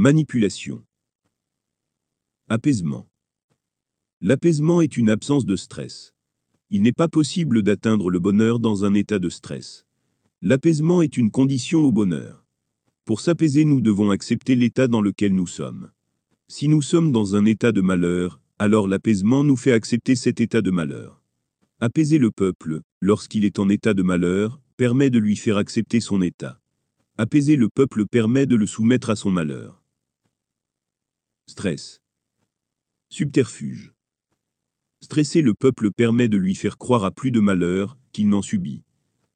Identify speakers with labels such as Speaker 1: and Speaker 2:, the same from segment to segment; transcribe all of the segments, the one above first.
Speaker 1: Manipulation. Apaisement. L'apaisement est une absence de stress. Il n'est pas possible d'atteindre le bonheur dans un état de stress. L'apaisement est une condition au bonheur. Pour s'apaiser, nous devons accepter l'état dans lequel nous sommes. Si nous sommes dans un état de malheur, alors l'apaisement nous fait accepter cet état de malheur. Apaiser le peuple, lorsqu'il est en état de malheur, permet de lui faire accepter son état. Apaiser le peuple permet de le soumettre à son malheur. Stress. Subterfuge. Stresser le peuple permet de lui faire croire à plus de malheur qu'il n'en subit.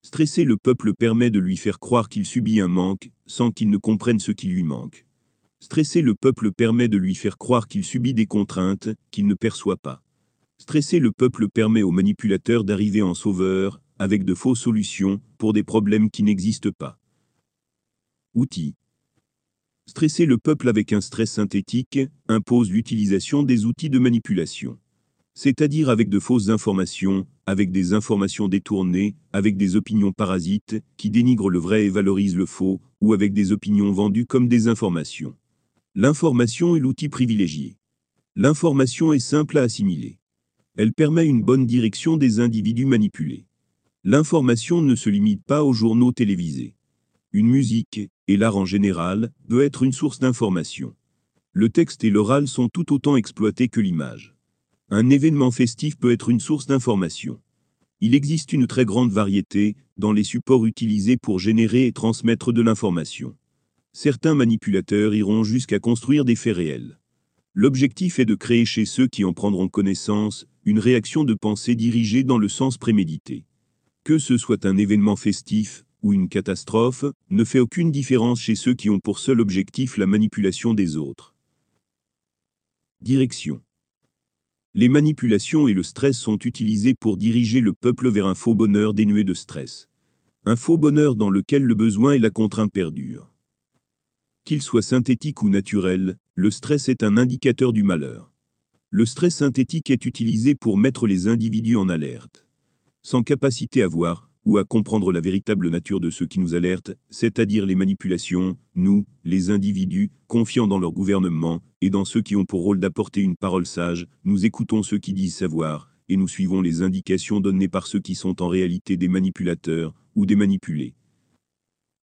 Speaker 1: Stresser le peuple permet de lui faire croire qu'il subit un manque, sans qu'il ne comprenne ce qui lui manque. Stresser le peuple permet de lui faire croire qu'il subit des contraintes qu'il ne perçoit pas. Stresser le peuple permet aux manipulateurs d'arriver en sauveur, avec de fausses solutions, pour des problèmes qui n'existent pas. Outils. Stresser le peuple avec un stress synthétique impose l'utilisation des outils de manipulation. C'est-à-dire avec de fausses informations, avec des informations détournées, avec des opinions parasites, qui dénigrent le vrai et valorisent le faux, ou avec des opinions vendues comme des informations. L'information est l'outil privilégié. L'information est simple à assimiler. Elle permet une bonne direction des individus manipulés. L'information ne se limite pas aux journaux télévisés. Une musique, et l'art en général, peut être une source d'information. Le texte et l'oral sont tout autant exploités que l'image. Un événement festif peut être une source d'information. Il existe une très grande variété dans les supports utilisés pour générer et transmettre de l'information. Certains manipulateurs iront jusqu'à construire des faits réels. L'objectif est de créer chez ceux qui en prendront connaissance une réaction de pensée dirigée dans le sens prémédité. Que ce soit un événement festif, ou une catastrophe, ne fait aucune différence chez ceux qui ont pour seul objectif la manipulation des autres. Direction. Les manipulations et le stress sont utilisés pour diriger le peuple vers un faux bonheur dénué de stress. Un faux bonheur dans lequel le besoin et la contrainte perdurent. Qu'il soit synthétique ou naturel, le stress est un indicateur du malheur. Le stress synthétique est utilisé pour mettre les individus en alerte. Sans capacité à voir, ou à comprendre la véritable nature de ceux qui nous alertent, c'est-à-dire les manipulations, nous, les individus, confiants dans leur gouvernement, et dans ceux qui ont pour rôle d'apporter une parole sage, nous écoutons ceux qui disent savoir, et nous suivons les indications données par ceux qui sont en réalité des manipulateurs, ou des manipulés.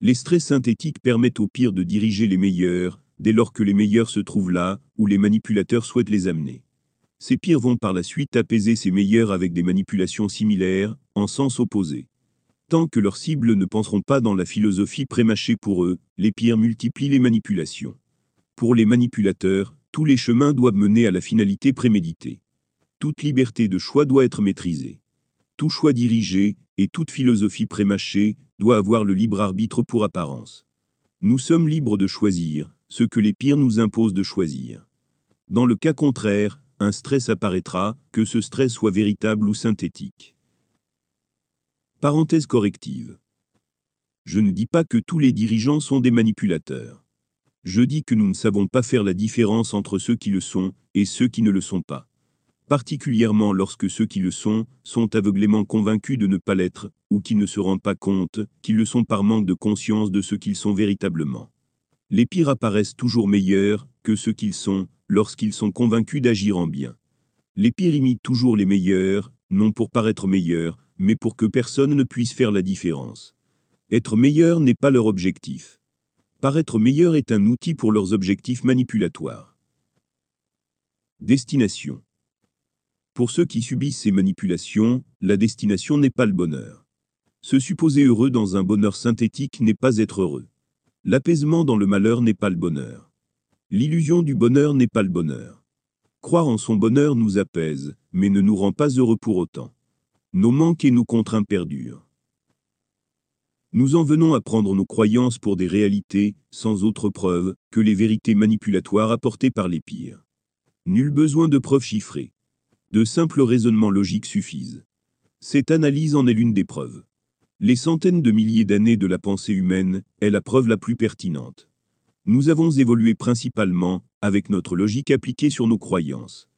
Speaker 1: Les stress synthétiques permettent au pire de diriger les meilleurs, dès lors que les meilleurs se trouvent là, où les manipulateurs souhaitent les amener. Ces pires vont par la suite apaiser ces meilleurs avec des manipulations similaires, en sens opposé. Tant que leurs cibles ne penseront pas dans la philosophie prémâchée pour eux, les pires multiplient les manipulations. Pour les manipulateurs, tous les chemins doivent mener à la finalité préméditée. Toute liberté de choix doit être maîtrisée. Tout choix dirigé, et toute philosophie prémâchée, doit avoir le libre arbitre pour apparence. Nous sommes libres de choisir, ce que les pires nous imposent de choisir. Dans le cas contraire, un stress apparaîtra, que ce stress soit véritable ou synthétique. Parenthèse corrective. Je ne dis pas que tous les dirigeants sont des manipulateurs. Je dis que nous ne savons pas faire la différence entre ceux qui le sont et ceux qui ne le sont pas. Particulièrement lorsque ceux qui le sont sont aveuglément convaincus de ne pas l'être, ou qui ne se rendent pas compte qu'ils le sont par manque de conscience de ce qu'ils sont véritablement. Les pires apparaissent toujours meilleurs que ceux qu'ils sont lorsqu'ils sont convaincus d'agir en bien. Les pires imitent toujours les meilleurs, non pour paraître meilleurs, mais pour que personne ne puisse faire la différence. Être meilleur n'est pas leur objectif. Paraître meilleur est un outil pour leurs objectifs manipulatoires. Destination. Pour ceux qui subissent ces manipulations, la destination n'est pas le bonheur. Se supposer heureux dans un bonheur synthétique n'est pas être heureux. L'apaisement dans le malheur n'est pas le bonheur. L'illusion du bonheur n'est pas le bonheur. Croire en son bonheur nous apaise, mais ne nous rend pas heureux pour autant. Nos manques et nos contraintes perdurent. Nous en venons à prendre nos croyances pour des réalités, sans autre preuve que les vérités manipulatoires apportées par les pires. Nul besoin de preuves chiffrées. De simples raisonnements logiques suffisent. Cette analyse en est l'une des preuves. Les centaines de milliers d'années de la pensée humaine est la preuve la plus pertinente. Nous avons évolué principalement avec notre logique appliquée sur nos croyances.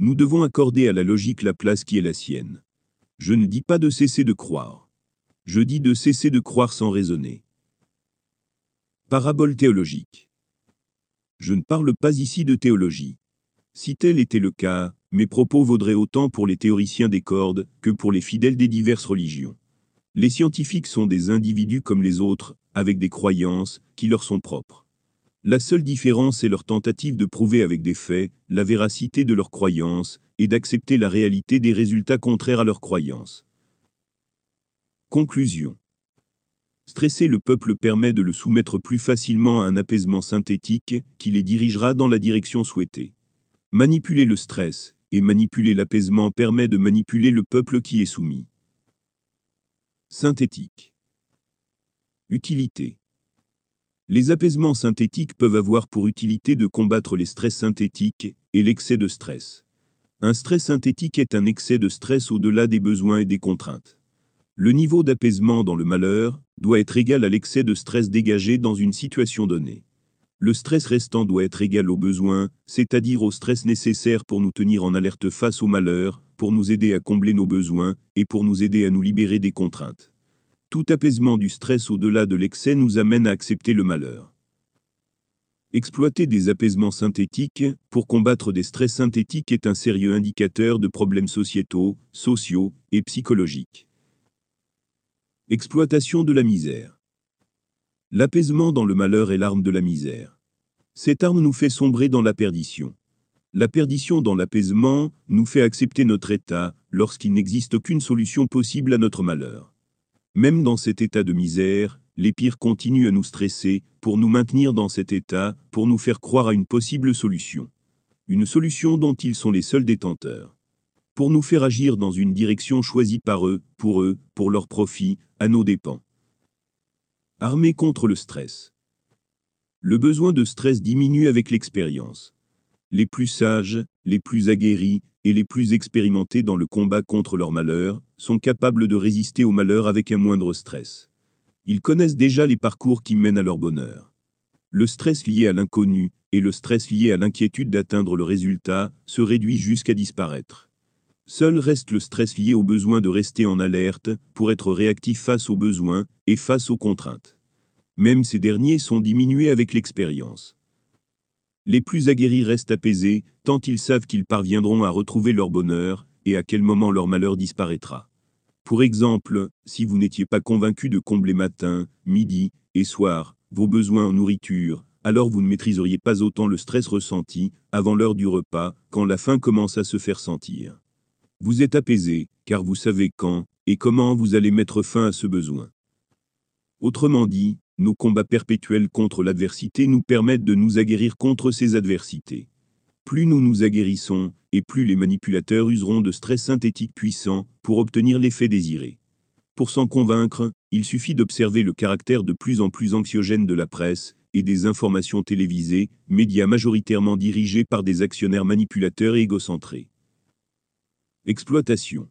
Speaker 1: Nous devons accorder à la logique la place qui est la sienne. Je ne dis pas de cesser de croire. Je dis de cesser de croire sans raisonner. Parabole théologique. Je ne parle pas ici de théologie. Si tel était le cas, mes propos vaudraient autant pour les théoriciens des cordes que pour les fidèles des diverses religions. Les scientifiques sont des individus comme les autres, avec des croyances qui leur sont propres. La seule différence est leur tentative de prouver avec des faits la véracité de leurs croyances et d'accepter la réalité des résultats contraires à leurs croyances. Conclusion. Stresser le peuple permet de le soumettre plus facilement à un apaisement synthétique qui les dirigera dans la direction souhaitée. Manipuler le stress et manipuler l'apaisement permet de manipuler le peuple qui est soumis. Synthétique. Utilité. Les apaisements synthétiques peuvent avoir pour utilité de combattre les stress synthétiques et l'excès de stress. Un stress synthétique est un excès de stress au-delà des besoins et des contraintes. Le niveau d'apaisement dans le malheur doit être égal à l'excès de stress dégagé dans une situation donnée. Le stress restant doit être égal au besoin, c'est-à-dire au stress nécessaire pour nous tenir en alerte face au malheur, pour nous aider à combler nos besoins et pour nous aider à nous libérer des contraintes. Tout apaisement du stress au-delà de l'excès nous amène à accepter le malheur. Exploiter des apaisements synthétiques pour combattre des stress synthétiques est un sérieux indicateur de problèmes sociétaux, sociaux et psychologiques. Exploitation de la misère. L'apaisement dans le malheur est l'arme de la misère. Cette arme nous fait sombrer dans la perdition. La perdition dans l'apaisement nous fait accepter notre état lorsqu'il n'existe aucune solution possible à notre malheur. Même dans cet état de misère, les pires continuent à nous stresser pour nous maintenir dans cet état, pour nous faire croire à une possible solution. Une solution dont ils sont les seuls détenteurs. Pour nous faire agir dans une direction choisie par eux, pour eux, pour leur profit, à nos dépens. Armée contre le stress. Le besoin de stress diminue avec l'expérience. Les plus sages, les plus aguerris et les plus expérimentés dans le combat contre leur malheur sont capables de résister au malheur avec un moindre stress. Ils connaissent déjà les parcours qui mènent à leur bonheur. Le stress lié à l'inconnu et le stress lié à l'inquiétude d'atteindre le résultat se réduit jusqu'à disparaître. Seul reste le stress lié au besoin de rester en alerte pour être réactif face aux besoins et face aux contraintes. Même ces derniers sont diminués avec l'expérience. Les plus aguerris restent apaisés, tant ils savent qu'ils parviendront à retrouver leur bonheur, et à quel moment leur malheur disparaîtra. Pour exemple, si vous n'étiez pas convaincu de combler matin, midi et soir vos besoins en nourriture, alors vous ne maîtriseriez pas autant le stress ressenti avant l'heure du repas, quand la faim commence à se faire sentir. Vous êtes apaisé, car vous savez quand et comment vous allez mettre fin à ce besoin. Autrement dit, nos combats perpétuels contre l'adversité nous permettent de nous aguerrir contre ces adversités. Plus nous nous aguerrissons, et plus les manipulateurs useront de stress synthétique puissant pour obtenir l'effet désiré. Pour s'en convaincre, il suffit d'observer le caractère de plus en plus anxiogène de la presse et des informations télévisées, médias majoritairement dirigés par des actionnaires manipulateurs et égocentrés. Exploitation.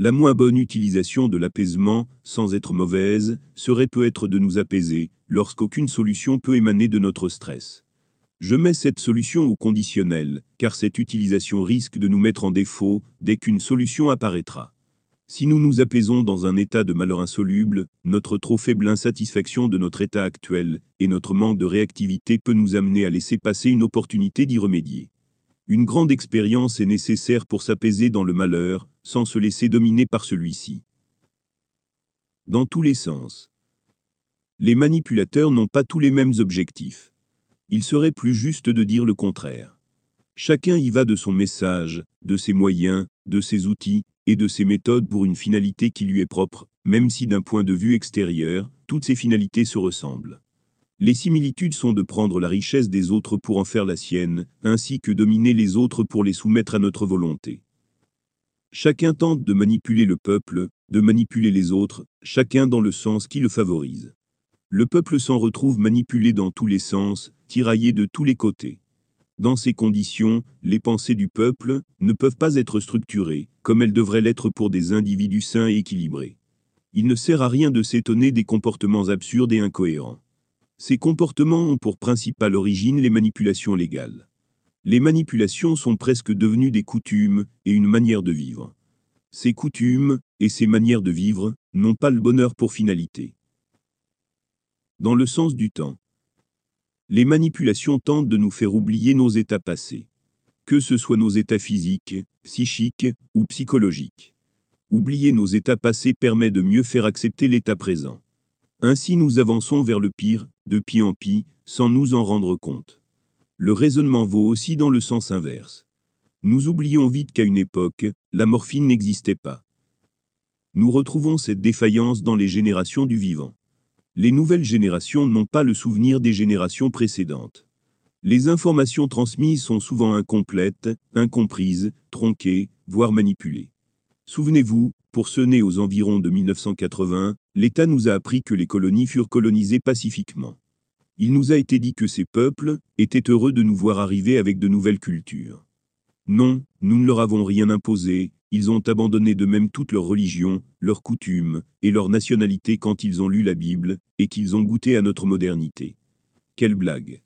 Speaker 1: La moins bonne utilisation de l'apaisement, sans être mauvaise, serait peut-être de nous apaiser, lorsqu'aucune solution peut émaner de notre stress. Je mets cette solution au conditionnel, car cette utilisation risque de nous mettre en défaut dès qu'une solution apparaîtra. Si nous nous apaisons dans un état de malheur insoluble, notre trop faible insatisfaction de notre état actuel et notre manque de réactivité peut nous amener à laisser passer une opportunité d'y remédier. Une grande expérience est nécessaire pour s'apaiser dans le malheur, sans se laisser dominer par celui-ci. Dans tous les sens. Les manipulateurs n'ont pas tous les mêmes objectifs. Il serait plus juste de dire le contraire. Chacun y va de son message, de ses moyens, de ses outils et de ses méthodes pour une finalité qui lui est propre, même si d'un point de vue extérieur, toutes ces finalités se ressemblent. Les similitudes sont de prendre la richesse des autres pour en faire la sienne, ainsi que dominer les autres pour les soumettre à notre volonté. Chacun tente de manipuler le peuple, de manipuler les autres, chacun dans le sens qui le favorise. Le peuple s'en retrouve manipulé dans tous les sens, tiraillé de tous les côtés. Dans ces conditions, les pensées du peuple ne peuvent pas être structurées, comme elles devraient l'être pour des individus sains et équilibrés. Il ne sert à rien de s'étonner des comportements absurdes et incohérents. Ces comportements ont pour principale origine les manipulations légales. Les manipulations sont presque devenues des coutumes et une manière de vivre. Ces coutumes et ces manières de vivre n'ont pas le bonheur pour finalité. Dans le sens du temps. Les manipulations tentent de nous faire oublier nos états passés. Que ce soit nos états physiques, psychiques ou psychologiques. Oublier nos états passés permet de mieux faire accepter l'état présent. Ainsi nous avançons vers le pire, de pis en pis, sans nous en rendre compte. Le raisonnement vaut aussi dans le sens inverse. Nous oublions vite qu'à une époque, la morphine n'existait pas. Nous retrouvons cette défaillance dans les générations du vivant. Les nouvelles générations n'ont pas le souvenir des générations précédentes. Les informations transmises sont souvent incomplètes, incomprises, tronquées, voire manipulées. Souvenez-vous, pour ceux nés aux environs de 1980, l'État nous a appris que les colonies furent colonisées pacifiquement. Il nous a été dit que ces peuples étaient heureux de nous voir arriver avec de nouvelles cultures. Non, nous ne leur avons rien imposé, ils ont abandonné de même toute leur religion, leurs coutumes et leur nationalité quand ils ont lu la Bible et qu'ils ont goûté à notre modernité. Quelle blague.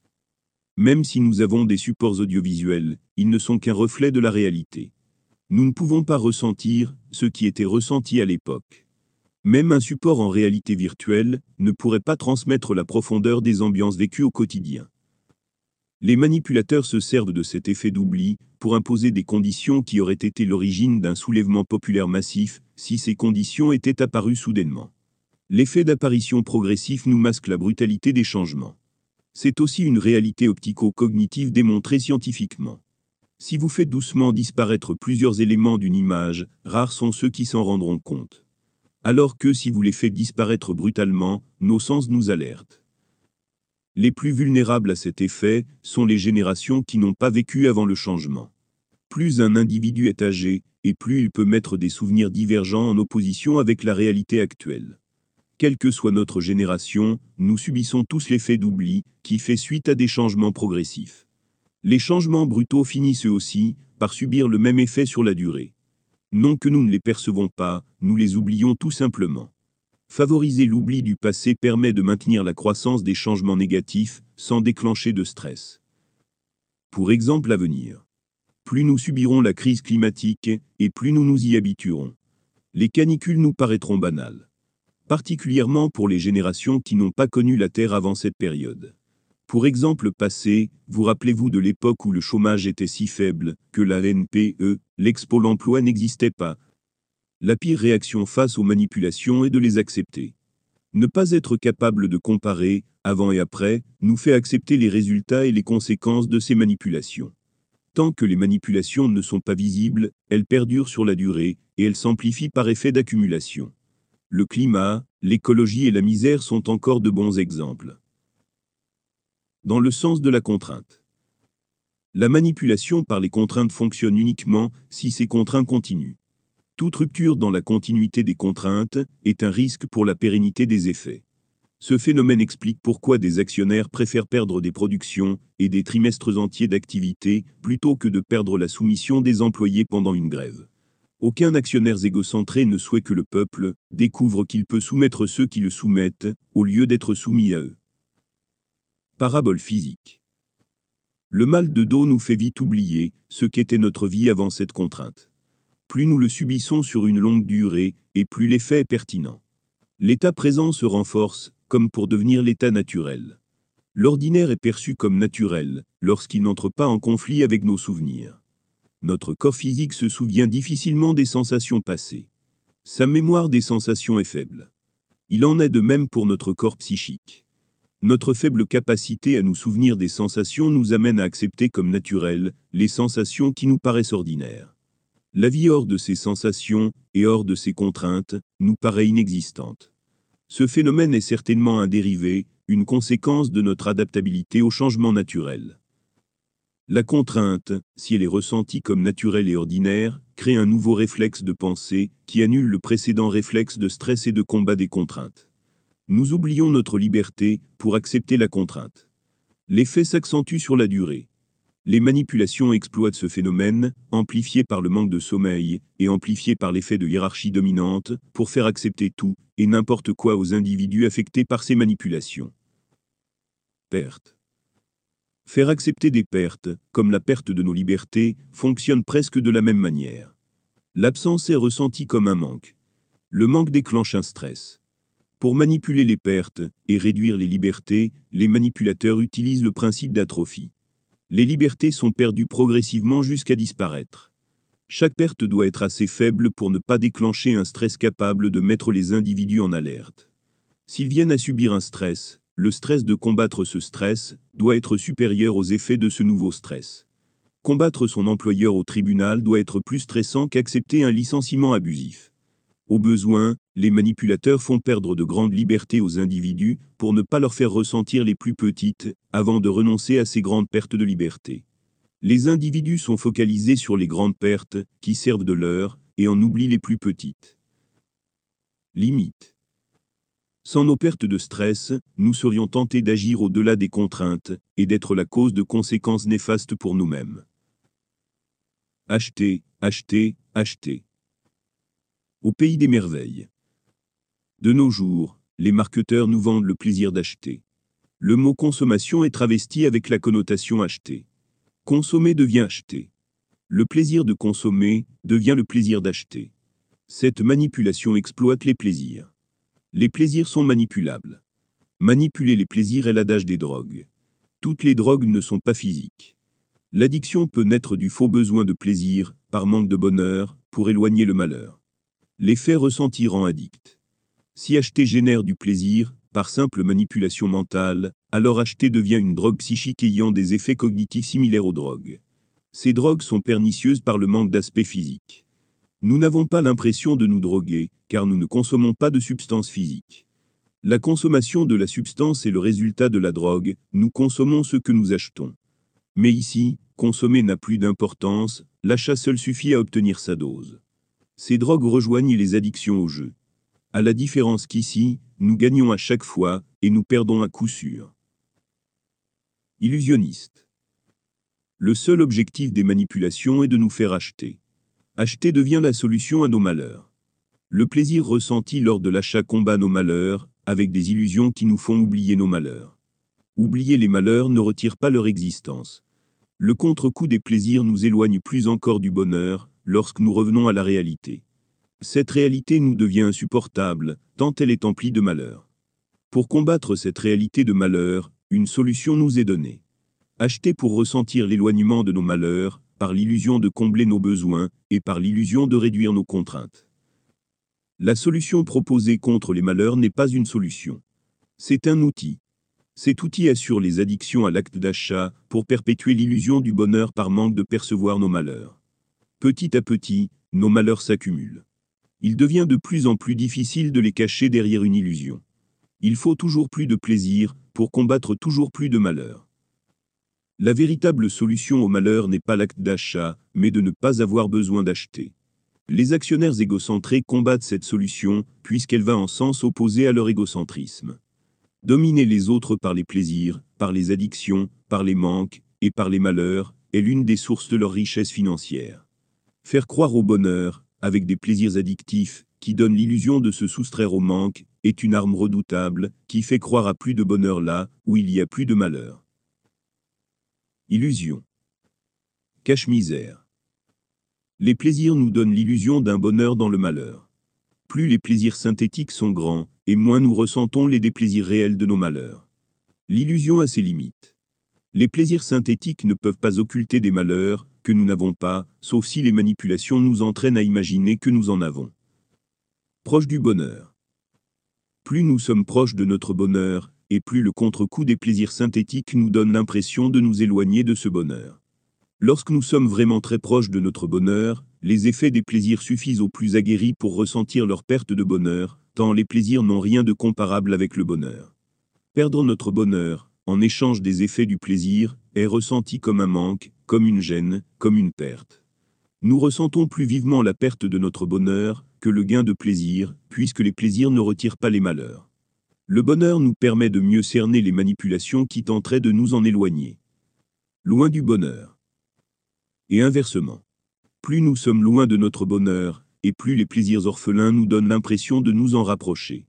Speaker 1: Même si nous avons des supports audiovisuels, ils ne sont qu'un reflet de la réalité. Nous ne pouvons pas ressentir ce qui était ressenti à l'époque. Même un support en réalité virtuelle ne pourrait pas transmettre la profondeur des ambiances vécues au quotidien. Les manipulateurs se servent de cet effet d'oubli pour imposer des conditions qui auraient été l'origine d'un soulèvement populaire massif si ces conditions étaient apparues soudainement. L'effet d'apparition progressif nous masque la brutalité des changements. C'est aussi une réalité optico-cognitive démontrée scientifiquement. Si vous faites doucement disparaître plusieurs éléments d'une image, rares sont ceux qui s'en rendront compte. Alors que si vous les faites disparaître brutalement, nos sens nous alertent. Les plus vulnérables à cet effet sont les générations qui n'ont pas vécu avant le changement. Plus un individu est âgé, et plus il peut mettre des souvenirs divergents en opposition avec la réalité actuelle. Quelle que soit notre génération, nous subissons tous l'effet d'oubli, qui fait suite à des changements progressifs. Les changements brutaux finissent eux aussi par subir le même effet sur la durée. Non que nous ne les percevons pas, nous les oublions tout simplement. Favoriser l'oubli du passé permet de maintenir la croissance des changements négatifs sans déclencher de stress. Pour exemple à venir. Plus nous subirons la crise climatique et plus nous nous y habituerons. Les canicules nous paraîtront banales. Particulièrement pour les générations qui n'ont pas connu la Terre avant cette période. Pour exemple passé, vous rappelez-vous de l'époque où le chômage était si faible que la NPE, l'expo l'emploi n'existait pas, la pire réaction face aux manipulations est de les accepter. Ne pas être capable de comparer, avant et après, nous fait accepter les résultats et les conséquences de ces manipulations. Tant que les manipulations ne sont pas visibles, elles perdurent sur la durée, et elles s'amplifient par effet d'accumulation. Le climat, l'écologie et la misère sont encore de bons exemples. Dans le sens de la contrainte. La manipulation par les contraintes fonctionne uniquement si ces contraintes continuent. Toute rupture dans la continuité des contraintes est un risque pour la pérennité des effets. Ce phénomène explique pourquoi des actionnaires préfèrent perdre des productions et des trimestres entiers d'activité plutôt que de perdre la soumission des employés pendant une grève. Aucun actionnaire égocentré ne souhaite que le peuple découvre qu'il peut soumettre ceux qui le soumettent, au lieu d'être soumis à eux. Parabole physique. Le mal de dos nous fait vite oublier ce qu'était notre vie avant cette contrainte plus nous le subissons sur une longue durée, et plus l'effet est pertinent. L'état présent se renforce, comme pour devenir l'état naturel. L'ordinaire est perçu comme naturel, lorsqu'il n'entre pas en conflit avec nos souvenirs. Notre corps physique se souvient difficilement des sensations passées. Sa mémoire des sensations est faible. Il en est de même pour notre corps psychique. Notre faible capacité à nous souvenir des sensations nous amène à accepter comme naturelles les sensations qui nous paraissent ordinaires. La vie hors de ces sensations et hors de ces contraintes nous paraît inexistante. Ce phénomène est certainement un dérivé, une conséquence de notre adaptabilité au changement naturel. La contrainte, si elle est ressentie comme naturelle et ordinaire, crée un nouveau réflexe de pensée qui annule le précédent réflexe de stress et de combat des contraintes. Nous oublions notre liberté pour accepter la contrainte. L'effet s'accentue sur la durée. Les manipulations exploitent ce phénomène, amplifié par le manque de sommeil et amplifié par l'effet de hiérarchie dominante, pour faire accepter tout et n'importe quoi aux individus affectés par ces manipulations. Perte. Faire accepter des pertes, comme la perte de nos libertés, fonctionne presque de la même manière. L'absence est ressentie comme un manque. Le manque déclenche un stress. Pour manipuler les pertes et réduire les libertés, les manipulateurs utilisent le principe d'atrophie. Les libertés sont perdues progressivement jusqu'à disparaître. Chaque perte doit être assez faible pour ne pas déclencher un stress capable de mettre les individus en alerte. S'ils viennent à subir un stress, le stress de combattre ce stress doit être supérieur aux effets de ce nouveau stress. Combattre son employeur au tribunal doit être plus stressant qu'accepter un licenciement abusif. Au besoin, les manipulateurs font perdre de grandes libertés aux individus pour ne pas leur faire ressentir les plus petites, avant de renoncer à ces grandes pertes de liberté. Les individus sont focalisés sur les grandes pertes, qui servent de leur, et en oublient les plus petites. Limite. Sans nos pertes de stress, nous serions tentés d'agir au-delà des contraintes, et d'être la cause de conséquences néfastes pour nous-mêmes. Acheter, acheter, acheter au pays des merveilles. De nos jours, les marketeurs nous vendent le plaisir d'acheter. Le mot consommation est travesti avec la connotation acheter. Consommer devient acheter. Le plaisir de consommer devient le plaisir d'acheter. Cette manipulation exploite les plaisirs. Les plaisirs sont manipulables. Manipuler les plaisirs est l'adage des drogues. Toutes les drogues ne sont pas physiques. L'addiction peut naître du faux besoin de plaisir, par manque de bonheur, pour éloigner le malheur. L'effet ressenti rend addict. Si acheter génère du plaisir, par simple manipulation mentale, alors acheter devient une drogue psychique ayant des effets cognitifs similaires aux drogues. Ces drogues sont pernicieuses par le manque d'aspect physique. Nous n'avons pas l'impression de nous droguer, car nous ne consommons pas de substances physiques. La consommation de la substance est le résultat de la drogue, nous consommons ce que nous achetons. Mais ici, consommer n'a plus d'importance, l'achat seul suffit à obtenir sa dose. Ces drogues rejoignent les addictions au jeu. À la différence qu'ici, nous gagnons à chaque fois, et nous perdons à coup sûr. Illusionniste. Le seul objectif des manipulations est de nous faire acheter. Acheter devient la solution à nos malheurs. Le plaisir ressenti lors de l'achat combat nos malheurs, avec des illusions qui nous font oublier nos malheurs. Oublier les malheurs ne retire pas leur existence. Le contre-coup des plaisirs nous éloigne plus encore du bonheur, lorsque nous revenons à la réalité. Cette réalité nous devient insupportable, tant elle est emplie de malheur. Pour combattre cette réalité de malheur, une solution nous est donnée. Acheter pour ressentir l'éloignement de nos malheurs, par l'illusion de combler nos besoins, et par l'illusion de réduire nos contraintes. La solution proposée contre les malheurs n'est pas une solution. C'est un outil. Cet outil assure les addictions à l'acte d'achat, pour perpétuer l'illusion du bonheur par manque de percevoir nos malheurs. Petit à petit, nos malheurs s'accumulent. Il devient de plus en plus difficile de les cacher derrière une illusion. Il faut toujours plus de plaisir, pour combattre toujours plus de malheur. La véritable solution au malheur n'est pas l'acte d'achat, mais de ne pas avoir besoin d'acheter. Les actionnaires égocentrés combattent cette solution, puisqu'elle va en sens opposé à leur égocentrisme. Dominer les autres par les plaisirs, par les addictions, par les manques, et par les malheurs, est l'une des sources de leur richesse financière. Faire croire au bonheur, avec des plaisirs addictifs, qui donnent l'illusion de se soustraire au manque, est une arme redoutable, qui fait croire à plus de bonheur là, où il y a plus de malheur. Illusion. Cache-misère. Les plaisirs nous donnent l'illusion d'un bonheur dans le malheur. Plus les plaisirs synthétiques sont grands, et moins nous ressentons les déplaisirs réels de nos malheurs. L'illusion a ses limites. Les plaisirs synthétiques ne peuvent pas occulter des malheurs, que nous n'avons pas, sauf si les manipulations nous entraînent à imaginer que nous en avons. Proche du bonheur. Plus nous sommes proches de notre bonheur, et plus le contre-coup des plaisirs synthétiques nous donne l'impression de nous éloigner de ce bonheur. Lorsque nous sommes vraiment très proches de notre bonheur, les effets des plaisirs suffisent aux plus aguerris pour ressentir leur perte de bonheur, tant les plaisirs n'ont rien de comparable avec le bonheur. Perdre notre bonheur, en échange des effets du plaisir, est ressenti comme un manque, comme une gêne, comme une perte. Nous ressentons plus vivement la perte de notre bonheur que le gain de plaisir, puisque les plaisirs ne retirent pas les malheurs. Le bonheur nous permet de mieux cerner les manipulations qui tenteraient de nous en éloigner. Loin du bonheur. Et inversement. Plus nous sommes loin de notre bonheur, et plus les plaisirs orphelins nous donnent l'impression de nous en rapprocher.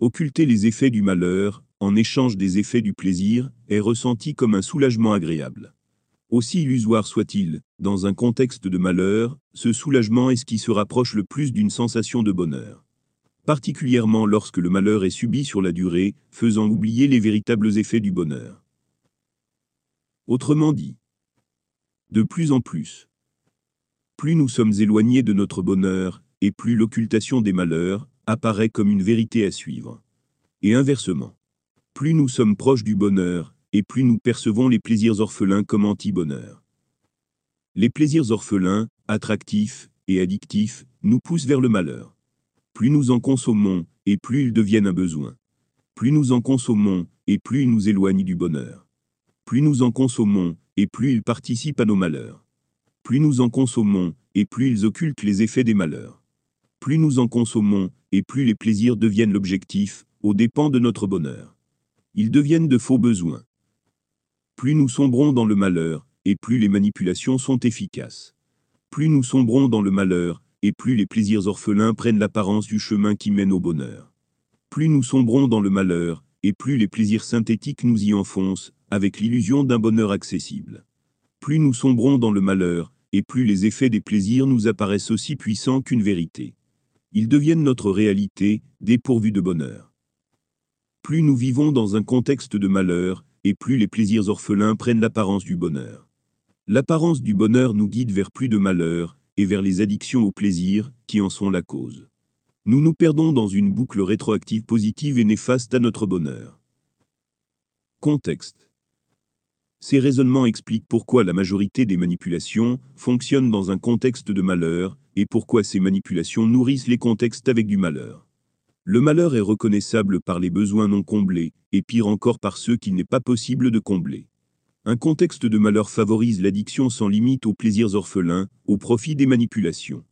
Speaker 1: Occulter les effets du malheur, en échange des effets du plaisir, est ressenti comme un soulagement agréable. Aussi illusoire soit-il, dans un contexte de malheur, ce soulagement est ce qui se rapproche le plus d'une sensation de bonheur. particulièrement lorsque le malheur est subi sur la durée, faisant oublier les véritables effets du bonheur. Autrement dit, de plus en plus, plus nous sommes éloignés de notre bonheur, et plus l'occultation des malheurs apparaît comme une vérité à suivre. Et inversement, plus nous sommes proches du bonheur, et plus nous percevons les plaisirs orphelins comme anti-bonheur. Les plaisirs orphelins, attractifs et addictifs, nous poussent vers le malheur. Plus nous en consommons, et plus ils deviennent un besoin. Plus nous en consommons, et plus ils nous éloignent du bonheur. Plus nous en consommons, et plus ils participent à nos malheurs. Plus nous en consommons, et plus ils occultent les effets des malheurs. Plus nous en consommons, et plus les plaisirs deviennent l'objectif, aux dépens de notre bonheur. Ils deviennent de faux besoins. Plus nous sombrons dans le malheur, et plus les manipulations sont efficaces. Plus nous sombrons dans le malheur, et plus les plaisirs orphelins prennent l'apparence du chemin qui mène au bonheur. Plus nous sombrons dans le malheur, et plus les plaisirs synthétiques nous y enfoncent, avec l'illusion d'un bonheur accessible. Plus nous sombrons dans le malheur, et plus les effets des plaisirs nous apparaissent aussi puissants qu'une vérité. Ils deviennent notre réalité, dépourvus de bonheur. Plus nous vivons dans un contexte de malheur, et plus les plaisirs orphelins prennent l'apparence du bonheur. L'apparence du bonheur nous guide vers plus de malheur, et vers les addictions au plaisir, qui en sont la cause. Nous nous perdons dans une boucle rétroactive positive et néfaste à notre bonheur. Contexte. Ces raisonnements expliquent pourquoi la majorité des manipulations fonctionnent dans un contexte de malheur, et pourquoi ces manipulations nourrissent les contextes avec du malheur. Le malheur est reconnaissable par les besoins non comblés, et pire encore par ceux qu'il n'est pas possible de combler. Un contexte de malheur favorise l'addiction sans limite aux plaisirs orphelins, au profit des manipulations.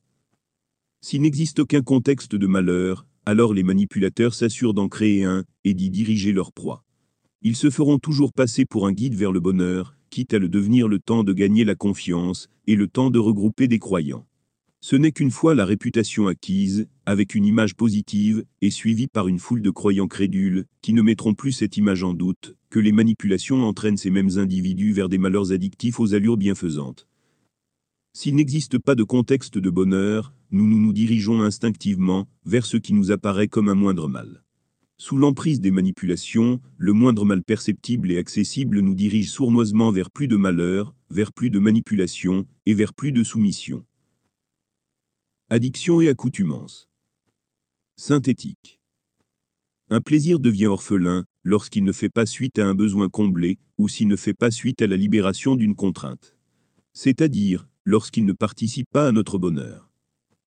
Speaker 1: S'il n'existe aucun contexte de malheur, alors les manipulateurs s'assurent d'en créer un, et d'y diriger leur proie. Ils se feront toujours passer pour un guide vers le bonheur, quitte à le devenir le temps de gagner la confiance, et le temps de regrouper des croyants. Ce n'est qu'une fois la réputation acquise, avec une image positive, et suivie par une foule de croyants crédules, qui ne mettront plus cette image en doute, que les manipulations entraînent ces mêmes individus vers des malheurs addictifs aux allures bienfaisantes. S'il n'existe pas de contexte de bonheur, nous nous, dirigeons instinctivement vers ce qui nous apparaît comme un moindre mal. Sous l'emprise des manipulations, le moindre mal perceptible et accessible nous dirige sournoisement vers plus de malheur, vers plus de manipulation, et vers plus de soumission. Addiction et accoutumance. Synthétique. Un plaisir devient orphelin lorsqu'il ne fait pas suite à un besoin comblé ou s'il ne fait pas suite à la libération d'une contrainte. C'est-à-dire lorsqu'il ne participe pas à notre bonheur.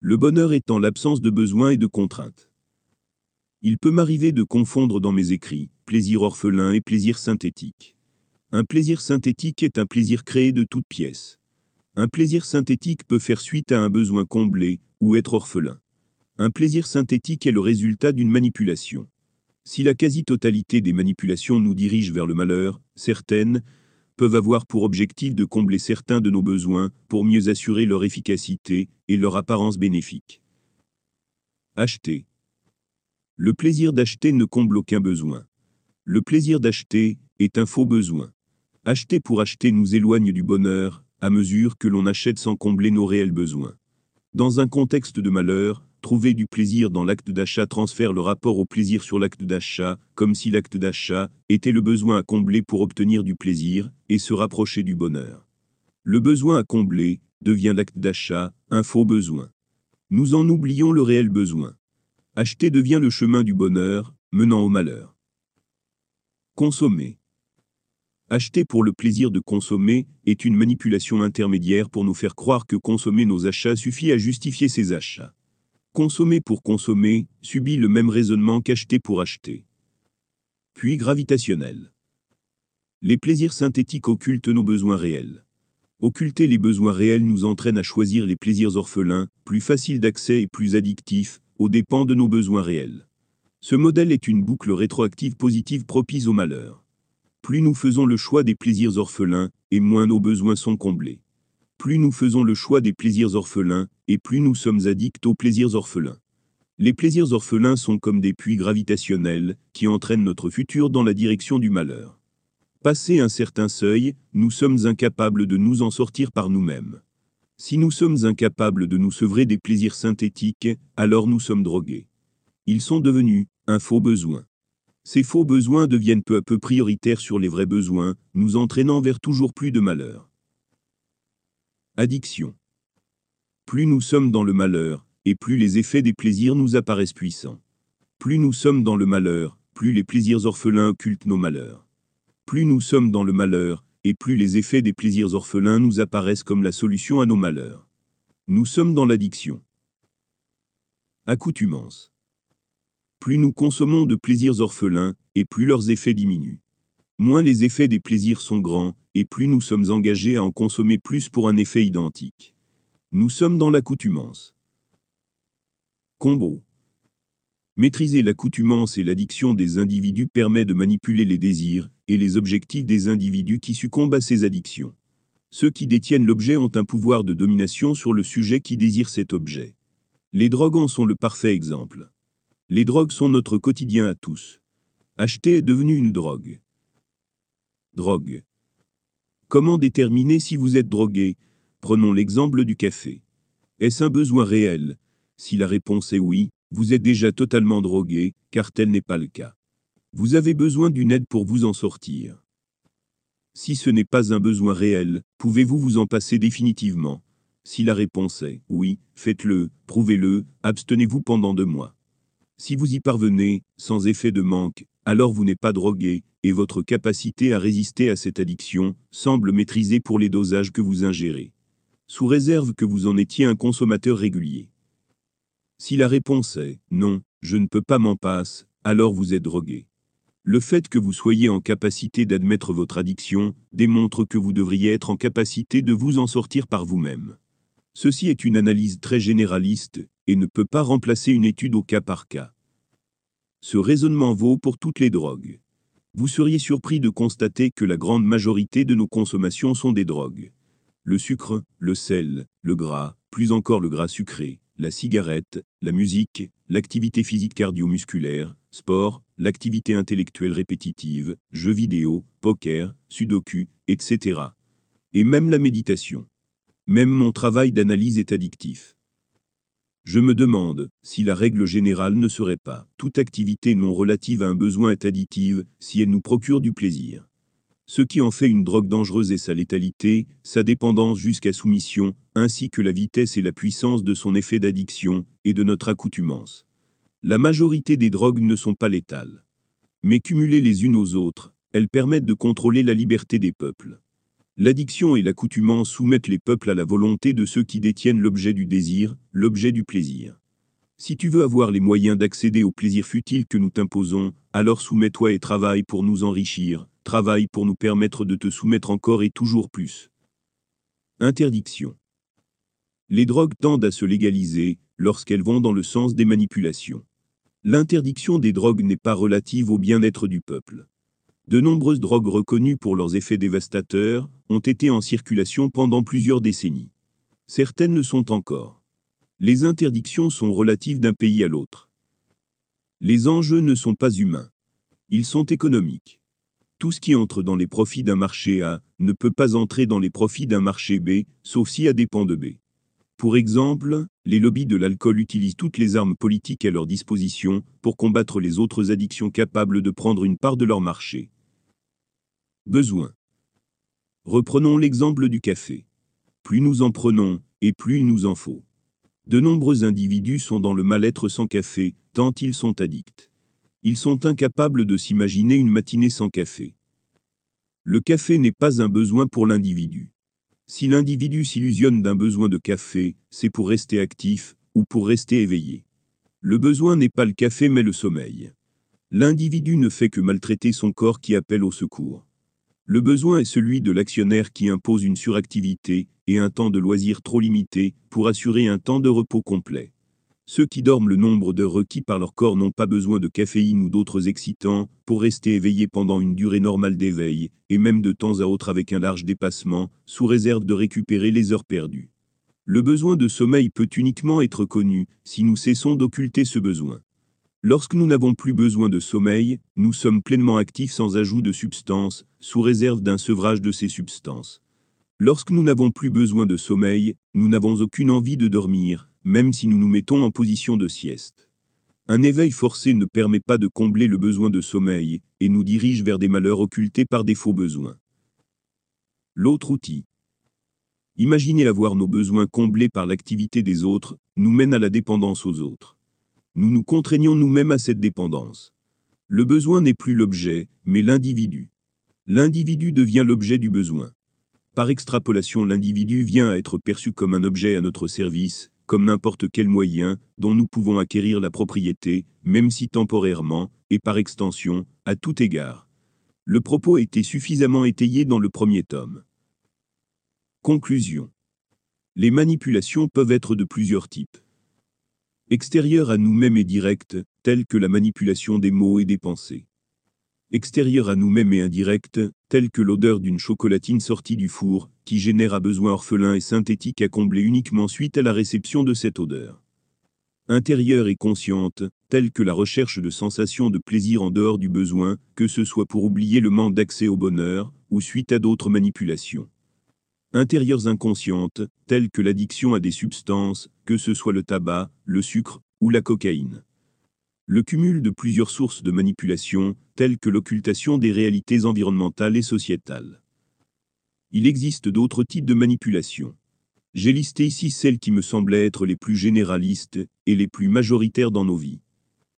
Speaker 1: Le bonheur étant l'absence de besoin et de contrainte. Il peut m'arriver de confondre dans mes écrits plaisir orphelin et plaisir synthétique. Un plaisir synthétique est un plaisir créé de toutes pièces. Un plaisir synthétique peut faire suite à un besoin comblé ou être orphelin. Un plaisir synthétique est le résultat d'une manipulation. Si la quasi-totalité des manipulations nous dirigent vers le malheur, certaines peuvent avoir pour objectif de combler certains de nos besoins pour mieux assurer leur efficacité et leur apparence bénéfique. Acheter. Le plaisir d'acheter ne comble aucun besoin. Le plaisir d'acheter est un faux besoin. Acheter pour acheter nous éloigne du bonheur, à mesure que l'on achète sans combler nos réels besoins. Dans un contexte de malheur, Trouver du plaisir dans l'acte d'achat transfère le rapport au plaisir sur l'acte d'achat, comme si l'acte d'achat était le besoin à combler pour obtenir du plaisir et se rapprocher du bonheur. Le besoin à combler devient l'acte d'achat, un faux besoin. Nous en oublions le réel besoin. Acheter devient le chemin du bonheur, menant au malheur. Consommer. Acheter pour le plaisir de consommer est une manipulation intermédiaire pour nous faire croire que consommer nos achats suffit à justifier ces achats. Consommer pour consommer subit le même raisonnement qu'acheter pour acheter. Puis gravitationnel. Les plaisirs synthétiques occultent nos besoins réels. Occulter les besoins réels nous entraîne à choisir les plaisirs orphelins, plus faciles d'accès et plus addictifs, aux dépens de nos besoins réels. Ce modèle est une boucle rétroactive positive propice au malheur. Plus nous faisons le choix des plaisirs orphelins, et moins nos besoins sont comblés plus nous faisons le choix des plaisirs orphelins, et plus nous sommes addicts aux plaisirs orphelins. Les plaisirs orphelins sont comme des puits gravitationnels, qui entraînent notre futur dans la direction du malheur. Passé un certain seuil, nous sommes incapables de nous en sortir par nous-mêmes. Si nous sommes incapables de nous sevrer des plaisirs synthétiques, alors nous sommes drogués. Ils sont devenus un faux besoin. Ces faux besoins deviennent peu à peu prioritaires sur les vrais besoins, nous entraînant vers toujours plus de malheur. Addiction. Plus nous sommes dans le malheur, et plus les effets des plaisirs nous apparaissent puissants. Plus nous sommes dans le malheur, plus les plaisirs orphelins occultent nos malheurs. Plus nous sommes dans le malheur, et plus les effets des plaisirs orphelins nous apparaissent comme la solution à nos malheurs. Nous sommes dans l'addiction. Accoutumance. Plus nous consommons de plaisirs orphelins, et plus leurs effets diminuent. Moins les effets des plaisirs sont grands, et plus nous sommes engagés à en consommer plus pour un effet identique. Nous sommes dans l'accoutumance. Combo. Maîtriser l'accoutumance et l'addiction des individus permet de manipuler les désirs et les objectifs des individus qui succombent à ces addictions. Ceux qui détiennent l'objet ont un pouvoir de domination sur le sujet qui désire cet objet. Les drogues en sont le parfait exemple. Les drogues sont notre quotidien à tous. Acheter est devenu une drogue. Drogue. Comment déterminer si vous êtes drogué? Prenons l'exemple du café. Est-ce un besoin réel? Si la réponse est oui, vous êtes déjà totalement drogué, car tel n'est pas le cas. Vous avez besoin d'une aide pour vous en sortir. Si ce n'est pas un besoin réel, pouvez-vous vous en passer définitivement? Si la réponse est oui, faites-le, prouvez-le, abstenez-vous pendant deux mois. Si vous y parvenez, sans effet de manque, alors vous n'êtes pas drogué, et votre capacité à résister à cette addiction semble maîtrisée pour les dosages que vous ingérez. Sous réserve que vous en étiez un consommateur régulier. Si la réponse est non, je ne peux pas m'en passer, alors vous êtes drogué. Le fait que vous soyez en capacité d'admettre votre addiction démontre que vous devriez être en capacité de vous en sortir par vous-même. Ceci est une analyse très généraliste et ne peut pas remplacer une étude au cas par cas. Ce raisonnement vaut pour toutes les drogues. Vous seriez surpris de constater que la grande majorité de nos consommations sont des drogues. Le sucre, le sel, le gras, plus encore le gras sucré, la cigarette, la musique, l'activité physique cardio-musculaire, sport, l'activité intellectuelle répétitive, jeux vidéo, poker, sudoku, etc. Et même la méditation. Même mon travail d'analyse est addictif. Je me demande si la règle générale ne serait pas toute activité non relative à un besoin est additive si elle nous procure du plaisir. Ce qui en fait une drogue dangereuse est sa létalité, sa dépendance jusqu'à soumission, ainsi que la vitesse et la puissance de son effet d'addiction et de notre accoutumance. La majorité des drogues ne sont pas létales. Mais cumulées les unes aux autres, elles permettent de contrôler la liberté des peuples. L'addiction et l'accoutumance soumettent les peuples à la volonté de ceux qui détiennent l'objet du désir, l'objet du plaisir. Si tu veux avoir les moyens d'accéder au plaisir futile que nous t'imposons, alors soumets-toi et travaille pour nous enrichir, travaille pour nous permettre de te soumettre encore et toujours plus. Interdiction. Les drogues tendent à se légaliser lorsqu'elles vont dans le sens des manipulations. L'interdiction des drogues n'est pas relative au bien-être du peuple. De nombreuses drogues reconnues pour leurs effets dévastateurs ont été en circulation pendant plusieurs décennies. Certaines le sont encore. Les interdictions sont relatives d'un pays à l'autre. Les enjeux ne sont pas humains. Ils sont économiques. Tout ce qui entre dans les profits d'un marché A ne peut pas entrer dans les profits d'un marché B, sauf si A dépend de B. Pour exemple, les lobbies de l'alcool utilisent toutes les armes politiques à leur disposition pour combattre les autres addictions capables de prendre une part de leur marché. Besoin. Reprenons l'exemple du café. Plus nous en prenons, et plus il nous en faut. De nombreux individus sont dans le mal-être sans café, tant ils sont addicts. Ils sont incapables de s'imaginer une matinée sans café. Le café n'est pas un besoin pour l'individu. Si l'individu s'illusionne d'un besoin de café, c'est pour rester actif ou pour rester éveillé. Le besoin n'est pas le café mais le sommeil. L'individu ne fait que maltraiter son corps qui appelle au secours. Le besoin est celui de l'actionnaire qui impose une suractivité et un temps de loisir trop limité pour assurer un temps de repos complet. Ceux qui dorment le nombre d'heures requis par leur corps n'ont pas besoin de caféine ou d'autres excitants pour rester éveillés pendant une durée normale d'éveil, et même de temps à autre avec un large dépassement, sous réserve de récupérer les heures perdues. Le besoin de sommeil peut uniquement être connu si nous cessons d'occulter ce besoin. Lorsque nous n'avons plus besoin de sommeil, nous sommes pleinement actifs sans ajout de substances, sous réserve d'un sevrage de ces substances. Lorsque nous n'avons plus besoin de sommeil, nous n'avons aucune envie de dormir, même si nous nous mettons en position de sieste. Un éveil forcé ne permet pas de combler le besoin de sommeil et nous dirige vers des malheurs occultés par des faux besoins. L'autre outil. Imaginer avoir nos besoins comblés par l'activité des autres nous mène à la dépendance aux autres. Nous nous contraignons nous-mêmes à cette dépendance. Le besoin n'est plus l'objet, mais l'individu. L'individu devient l'objet du besoin. Par extrapolation, l'individu vient à être perçu comme un objet à notre service, comme n'importe quel moyen dont nous pouvons acquérir la propriété, même si temporairement, et par extension, à tout égard. Le propos a été suffisamment étayé dans le premier tome. Conclusion. Les manipulations peuvent être de plusieurs types. Extérieures à nous-mêmes et directes, telles que la manipulation des mots et des pensées. Extérieures à nous-mêmes et indirectes, telles que l'odeur d'une chocolatine sortie du four, qui génère un besoin orphelin et synthétique à combler uniquement suite à la réception de cette odeur. Intérieure et consciente, telles que la recherche de sensations de plaisir en dehors du besoin, que ce soit pour oublier le manque d'accès au bonheur, ou suite à d'autres manipulations. Intérieures inconscientes, telles que l'addiction à des substances, que ce soit le tabac, le sucre, ou la cocaïne le cumul de plusieurs sources de manipulation, telles que l'occultation des réalités environnementales et sociétales. Il existe d'autres types de manipulation. J'ai listé ici celles qui me semblaient être les plus généralistes et les plus majoritaires dans nos vies.